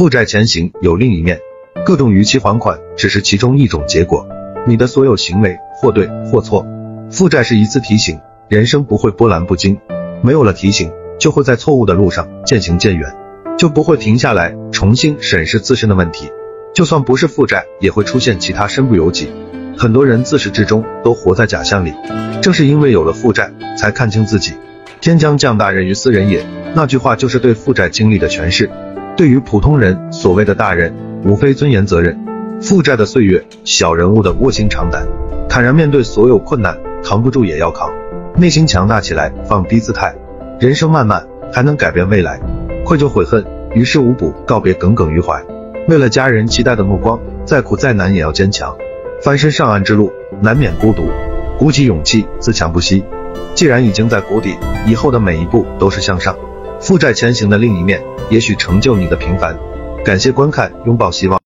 负债前行有另一面，各种逾期还款只是其中一种结果。你的所有行为或对或错，负债是一次提醒，人生不会波澜不惊。没有了提醒，就会在错误的路上渐行渐远，就不会停下来重新审视自身的问题。就算不是负债，也会出现其他身不由己。很多人自始至终都活在假象里，正是因为有了负债，才看清自己。天将降大任于斯人也，那句话就是对负债经历的诠释。对于普通人，所谓的大人，无非尊严、责任。负债的岁月，小人物的卧薪尝胆，坦然面对所有困难，扛不住也要扛，内心强大起来，放低姿态。人生漫漫，还能改变未来。愧疚悔恨，于事无补，告别耿耿于怀。为了家人期待的目光，再苦再难也要坚强。翻身上岸之路，难免孤独，鼓起勇气，自强不息。既然已经在谷底，以后的每一步都是向上。负债前行的另一面，也许成就你的平凡。感谢观看，拥抱希望。